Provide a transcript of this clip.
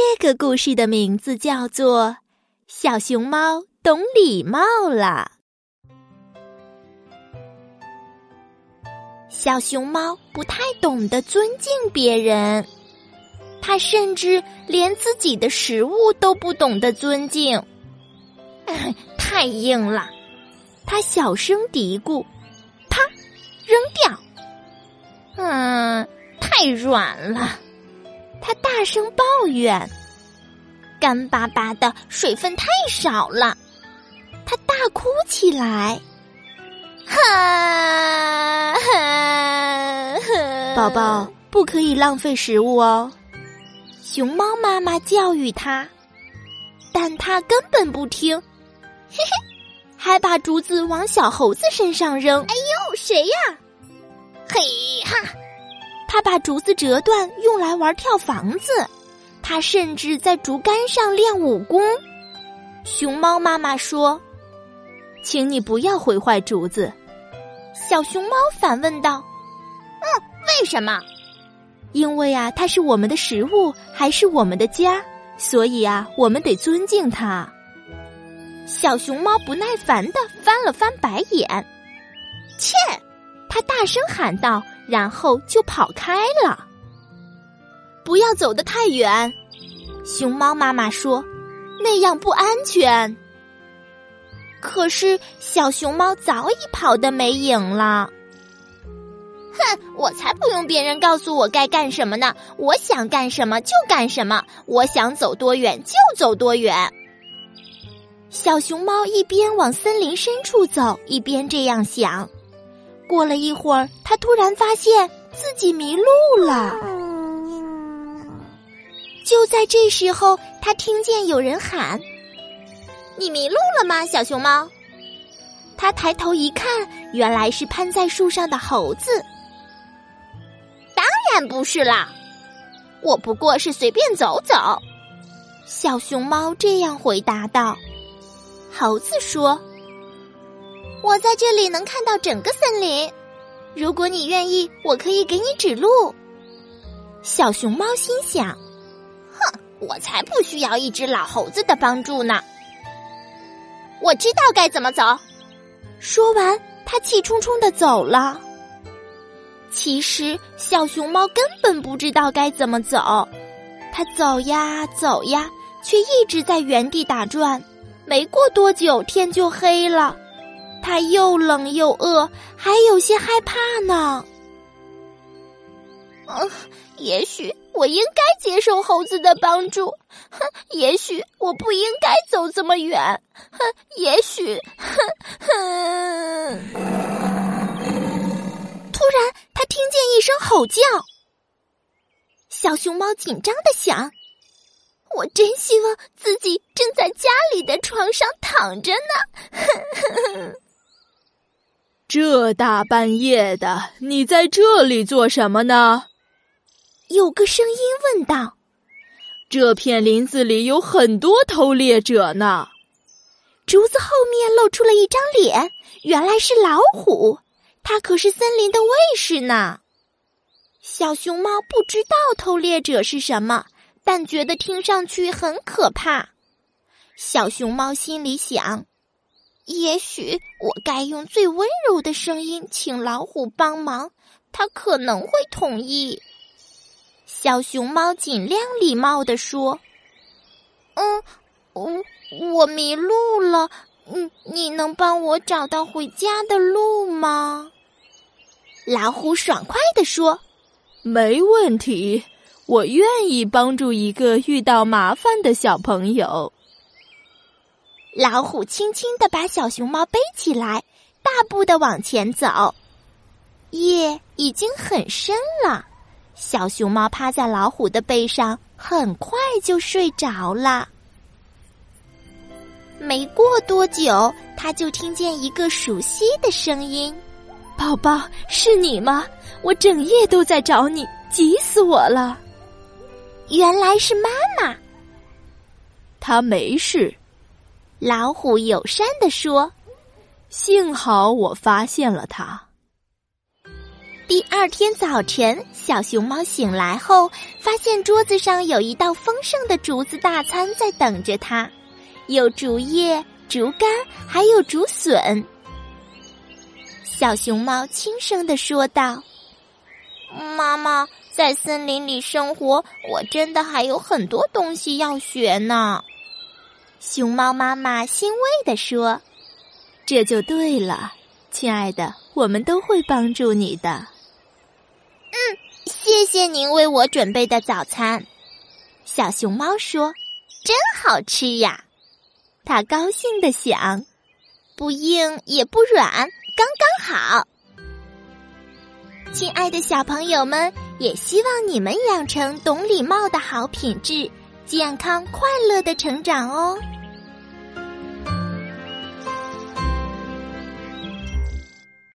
这个故事的名字叫做《小熊猫懂礼貌了》。小熊猫不太懂得尊敬别人，它甚至连自己的食物都不懂得尊敬。太硬了！它小声嘀咕：“啪，扔掉。”嗯，太软了！它大声抱怨：“干巴巴的，水分太少了。”他大哭起来。哈哈！宝宝不可以浪费食物哦。熊猫妈妈教育他，但他根本不听，嘿嘿，还把竹子往小猴子身上扔。哎呦，谁呀？嘿哈！他把竹子折断，用来玩跳房子。他甚至在竹竿上练武功。熊猫妈妈说。请你不要毁坏竹子，小熊猫反问道：“嗯，为什么？因为啊，它是我们的食物，还是我们的家，所以啊，我们得尊敬它。”小熊猫不耐烦的翻了翻白眼，切！它大声喊道，然后就跑开了。不要走得太远，熊猫妈妈说：“那样不安全。”可是小熊猫早已跑得没影了。哼，我才不用别人告诉我该干什么呢！我想干什么就干什么，我想走多远就走多远。小熊猫一边往森林深处走，一边这样想。过了一会儿，它突然发现自己迷路了。就在这时候，它听见有人喊。你迷路了吗，小熊猫？他抬头一看，原来是攀在树上的猴子。当然不是啦，我不过是随便走走。小熊猫这样回答道。猴子说：“我在这里能看到整个森林，如果你愿意，我可以给你指路。”小熊猫心想：“哼，我才不需要一只老猴子的帮助呢。”我知道该怎么走。说完，他气冲冲的走了。其实，小熊猫根本不知道该怎么走。它走呀走呀，却一直在原地打转。没过多久，天就黑了。它又冷又饿，还有些害怕呢。嗯，也许我应该接受猴子的帮助。哼，也许我不应该走这么远。哼，也许，哼哼。突然，他听见一声吼叫。小熊猫紧张的想：“我真希望自己正在家里的床上躺着呢。”哼这大半夜的，你在这里做什么呢？有个声音问道：“这片林子里有很多偷猎者呢。”竹子后面露出了一张脸，原来是老虎，它可是森林的卫士呢。小熊猫不知道偷猎者是什么，但觉得听上去很可怕。小熊猫心里想：“也许我该用最温柔的声音请老虎帮忙，它可能会同意。”小熊猫尽量礼貌地说：“嗯，我我迷路了，嗯，你能帮我找到回家的路吗？”老虎爽快地说：“没问题，我愿意帮助一个遇到麻烦的小朋友。”老虎轻轻的把小熊猫背起来，大步的往前走。夜已经很深了。小熊猫趴在老虎的背上，很快就睡着了。没过多久，他就听见一个熟悉的声音：“宝宝，是你吗？我整夜都在找你，急死我了。”原来是妈妈。他没事，老虎友善地说：“幸好我发现了它。”第二天早晨，小熊猫醒来后，发现桌子上有一道丰盛的竹子大餐在等着它，有竹叶、竹竿，还有竹笋。小熊猫轻声的说道：“妈妈，在森林里生活，我真的还有很多东西要学呢。”熊猫妈妈欣慰地说：“这就对了，亲爱的，我们都会帮助你的。”嗯谢谢您为我准备的早餐，小熊猫说：“真好吃呀！”它高兴的想：“不硬也不软，刚刚好。”亲爱的小朋友们，也希望你们养成懂礼貌的好品质，健康快乐的成长哦。